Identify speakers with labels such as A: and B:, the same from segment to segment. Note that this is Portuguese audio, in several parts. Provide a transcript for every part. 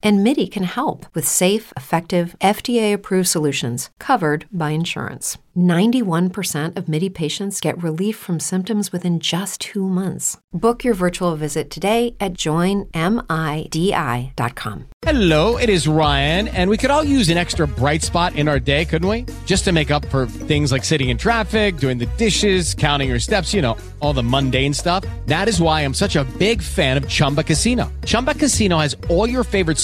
A: And MIDI can help with safe, effective, FDA approved solutions covered by insurance. 91% of MIDI patients get relief from symptoms within just two months. Book your virtual visit today at joinmidi.com.
B: Hello, it is Ryan, and we could all use an extra bright spot in our day, couldn't we? Just to make up for things like sitting in traffic, doing the dishes, counting your steps, you know, all the mundane stuff. That is why I'm such a big fan of Chumba Casino. Chumba Casino has all your favorite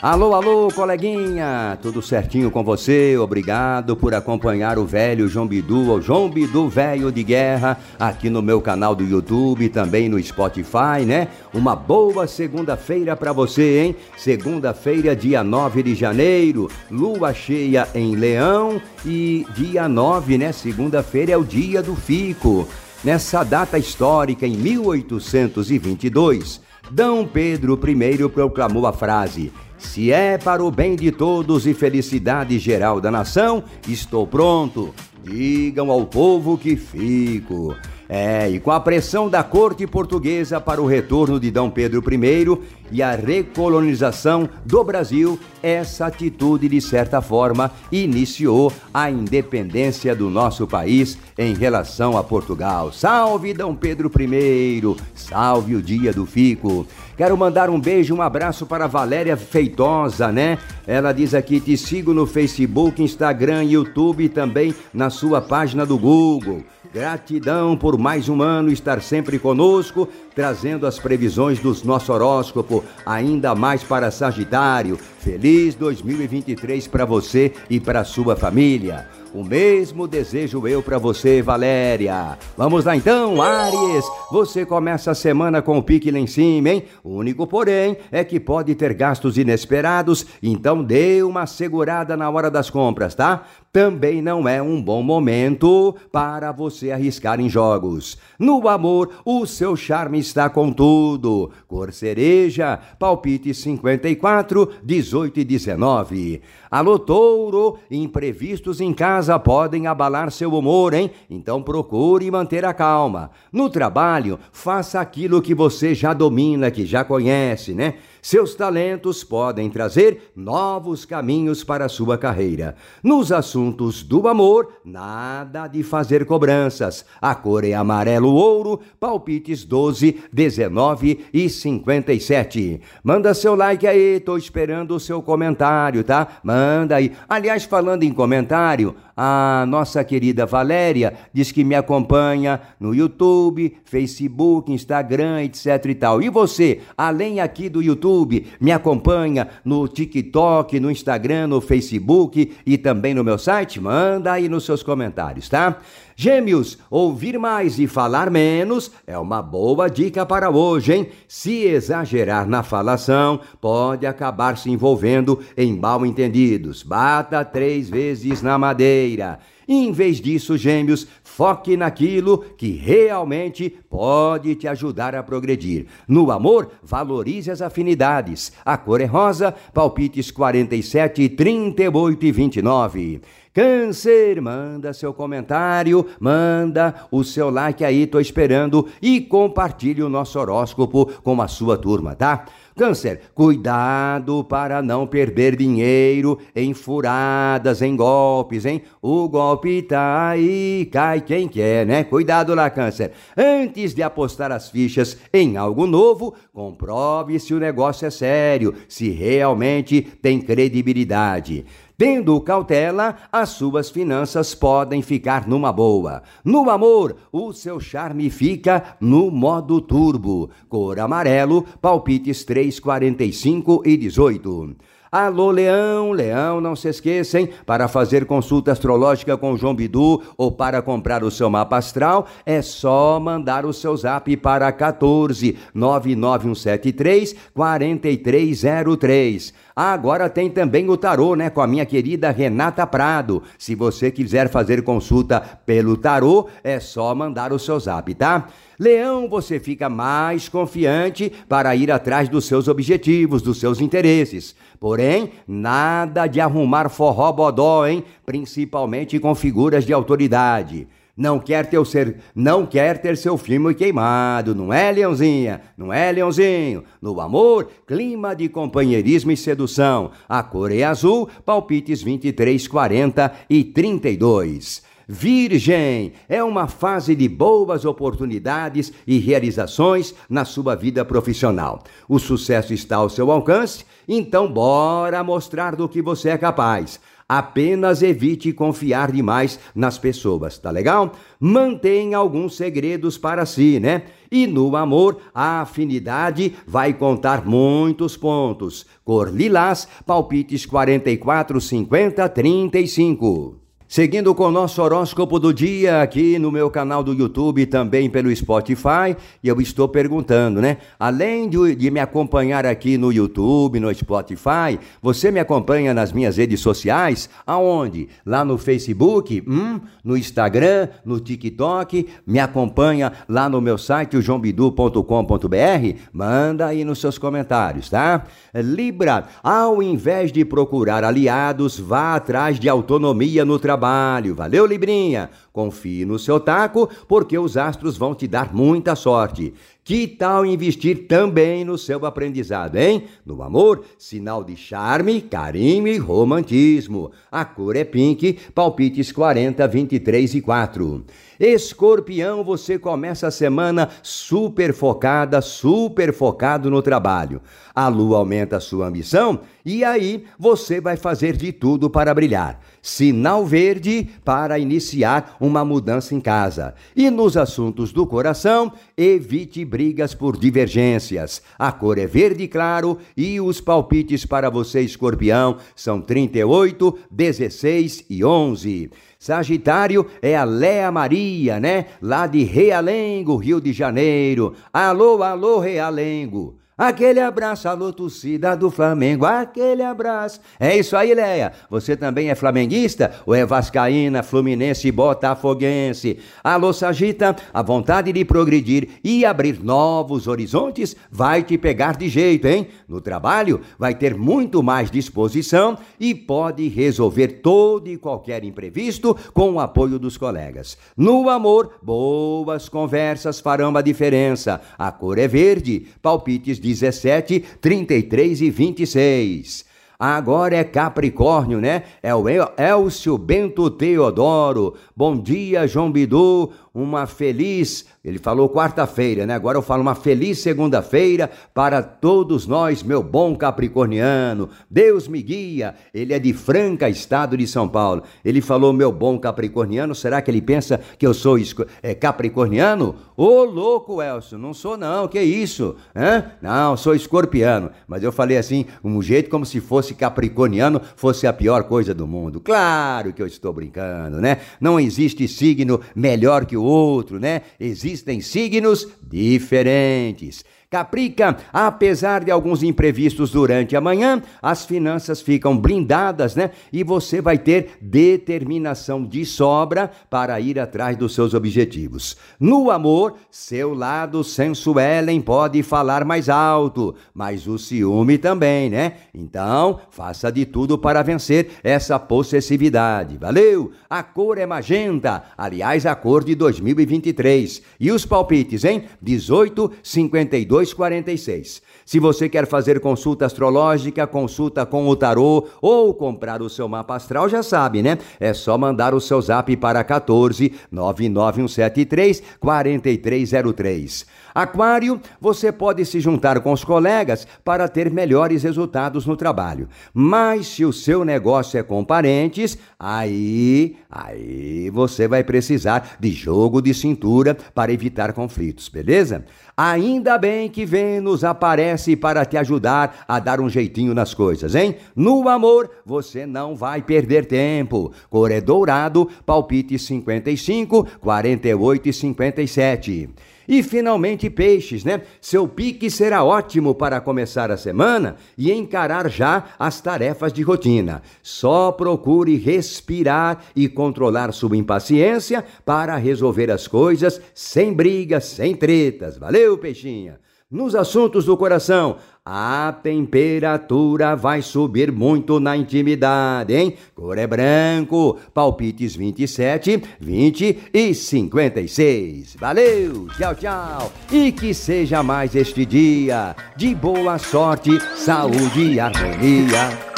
C: Alô, alô, coleguinha! Tudo certinho com você? Obrigado por acompanhar o velho João Bidu, o João Bidu Velho de Guerra, aqui no meu canal do YouTube também no Spotify, né? Uma boa segunda-feira para você, hein? Segunda-feira, dia 9 de janeiro, lua cheia em Leão e dia 9, né? Segunda-feira é o dia do fico. Nessa data histórica, em 1822, D. Pedro I proclamou a frase: Se é para o bem de todos e felicidade geral da nação, estou pronto. Digam ao povo que fico. É, e com a pressão da corte portuguesa para o retorno de D. Pedro I e a recolonização do Brasil, essa atitude, de certa forma, iniciou a independência do nosso país em relação a Portugal. Salve D. Pedro I! Salve o dia do Fico! Quero mandar um beijo, um abraço para Valéria Feitosa, né? Ela diz aqui: te sigo no Facebook, Instagram, YouTube e também na sua página do Google. Gratidão por mais um ano estar sempre conosco, trazendo as previsões do nosso horóscopo, ainda mais para Sagitário. Feliz 2023 para você e para sua família. O mesmo desejo eu para você, Valéria. Vamos lá então, Aries. Você começa a semana com o pique lá em cima, hein? O único, porém, é que pode ter gastos inesperados, então dê uma segurada na hora das compras, tá? Também não é um bom momento para você arriscar em jogos. No amor, o seu charme está com tudo. Cor cereja, palpite 54, 18 e 19. Alô, touro, imprevistos em casa podem abalar seu humor, hein? Então procure manter a calma. No trabalho, faça aquilo que você já domina, que já conhece, né? Seus talentos podem trazer novos caminhos para a sua carreira. Nos assuntos do amor, nada de fazer cobranças. A cor é amarelo ouro, palpites 12, 19 e 57. Manda seu like aí, tô esperando o seu comentário, tá? Manda aí. Aliás, falando em comentário, a nossa querida Valéria diz que me acompanha no YouTube, Facebook, Instagram, etc e tal. E você, além aqui do YouTube, me acompanha no TikTok, no Instagram, no Facebook e também no meu site? Manda aí nos seus comentários, tá? Gêmeos, ouvir mais e falar menos é uma boa dica para hoje, hein? Se exagerar na falação, pode acabar se envolvendo em mal entendidos. Bata três vezes na madeira. Em vez disso, gêmeos, foque naquilo que realmente pode te ajudar a progredir. No amor, valorize as afinidades. A cor é rosa, palpites 47, 38 e 29. Câncer, manda seu comentário, manda o seu like aí, tô esperando e compartilhe o nosso horóscopo com a sua turma, tá? Câncer, cuidado para não perder dinheiro em furadas, em golpes, hein? O golpe tá aí, cai quem quer, né? Cuidado lá, Câncer. Antes de apostar as fichas em algo novo, comprove se o negócio é sério, se realmente tem credibilidade. Tendo cautela, as suas finanças podem ficar numa boa. No amor, o seu charme fica no modo turbo. Cor amarelo, palpites 3, 45 e 18. Alô, Leão, Leão, não se esqueçam, para fazer consulta astrológica com João Bidu ou para comprar o seu mapa astral, é só mandar o seu zap para 14 99173 4303. Agora tem também o tarô, né, com a minha querida Renata Prado. Se você quiser fazer consulta pelo tarô, é só mandar o seu zap, tá? Leão, você fica mais confiante para ir atrás dos seus objetivos, dos seus interesses. Porém, nada de arrumar forró bodó, hein? Principalmente com figuras de autoridade. Não quer ter, o ser, não quer ter seu filme queimado, não é, Leãozinha? Não é, Leãozinho? No amor, clima de companheirismo e sedução. A cor é azul, palpites 23, 40 e 32. Virgem é uma fase de boas oportunidades e realizações na sua vida profissional. O sucesso está ao seu alcance, então bora mostrar do que você é capaz. Apenas evite confiar demais nas pessoas, tá legal? Mantenha alguns segredos para si, né? E no amor, a afinidade vai contar muitos pontos. Cor lilás, palpites 44, 50, 35. Seguindo com o nosso horóscopo do dia aqui no meu canal do YouTube e também pelo Spotify, e eu estou perguntando, né? Além de, de, me acompanhar aqui no YouTube, no Spotify, você me acompanha nas minhas redes sociais? Aonde? Lá no Facebook, hum, no Instagram, no TikTok, me acompanha lá no meu site, o joãobidu.com.br? Manda aí nos seus comentários, tá? Libra, ao invés de procurar aliados, vá atrás de autonomia no trabalho trabalho. Valeu, Librinha? Confie no seu taco, porque os astros vão te dar muita sorte. Que tal investir também no seu aprendizado, hein? No amor, sinal de charme, carinho e romantismo. A cor é pink, palpites 40, 23 e 4. Escorpião, você começa a semana super focada, super focado no trabalho. A lua aumenta a sua ambição e aí você vai fazer de tudo para brilhar. Sinal verde para iniciar uma mudança em casa. E nos assuntos do coração, evite brigas por divergências. A cor é verde claro e os palpites para você, escorpião, são 38, 16 e 11. Sagitário é a Léa Maria, né? Lá de Realengo, Rio de Janeiro. Alô, alô, Realengo. Aquele abraço, alô, torcida do Flamengo, aquele abraço. É isso aí, Leia. Você também é flamenguista ou é vascaína, fluminense botafoguense? Alô, Sagita, a vontade de progredir e abrir novos horizontes vai te pegar de jeito, hein? No trabalho, vai ter muito mais disposição e pode resolver todo e qualquer imprevisto com o apoio dos colegas. No amor, boas conversas farão a diferença. A cor é verde, palpites de 17, 33 e 26. Agora é Capricórnio, né? É o Elcio Bento Teodoro. Bom dia, João Bidu uma feliz, ele falou quarta-feira, né? Agora eu falo uma feliz segunda-feira para todos nós, meu bom capricorniano. Deus me guia. Ele é de Franca, estado de São Paulo. Ele falou meu bom capricorniano. Será que ele pensa que eu sou é, capricorniano? Ô louco, Elcio, não sou não. Que isso? Hã? Não, sou escorpiano. Mas eu falei assim, um jeito como se fosse capricorniano fosse a pior coisa do mundo. Claro que eu estou brincando, né? Não existe signo melhor que o outro, né? Existem signos diferentes. Caprica, apesar de alguns imprevistos durante a manhã, as finanças ficam blindadas, né? E você vai ter determinação de sobra para ir atrás dos seus objetivos. No amor, seu lado sensuelen pode falar mais alto, mas o ciúme também, né? Então, faça de tudo para vencer essa possessividade. Valeu? A cor é magenta, aliás, a cor de 2023. E os palpites, hein? 18, 52 246. Se você quer fazer consulta astrológica, consulta com o tarô ou comprar o seu mapa astral, já sabe, né? É só mandar o seu zap para 14 99173 4303. Aquário, você pode se juntar com os colegas para ter melhores resultados no trabalho. Mas se o seu negócio é com parentes, aí, aí você vai precisar de jogo de cintura para evitar conflitos, beleza? Ainda bem que Vênus aparece para te ajudar a dar um jeitinho nas coisas, hein? No amor, você não vai perder tempo. Cor é dourado, palpite 55, 48 e 57. E finalmente, peixes, né? Seu pique será ótimo para começar a semana e encarar já as tarefas de rotina. Só procure respirar e controlar sua impaciência para resolver as coisas sem brigas, sem tretas. Valeu, peixinha! Nos assuntos do coração, a temperatura vai subir muito na intimidade, hein? Cor é branco, palpites 27, 20 e 56. Valeu, tchau, tchau. E que seja mais este dia de boa sorte, saúde e harmonia.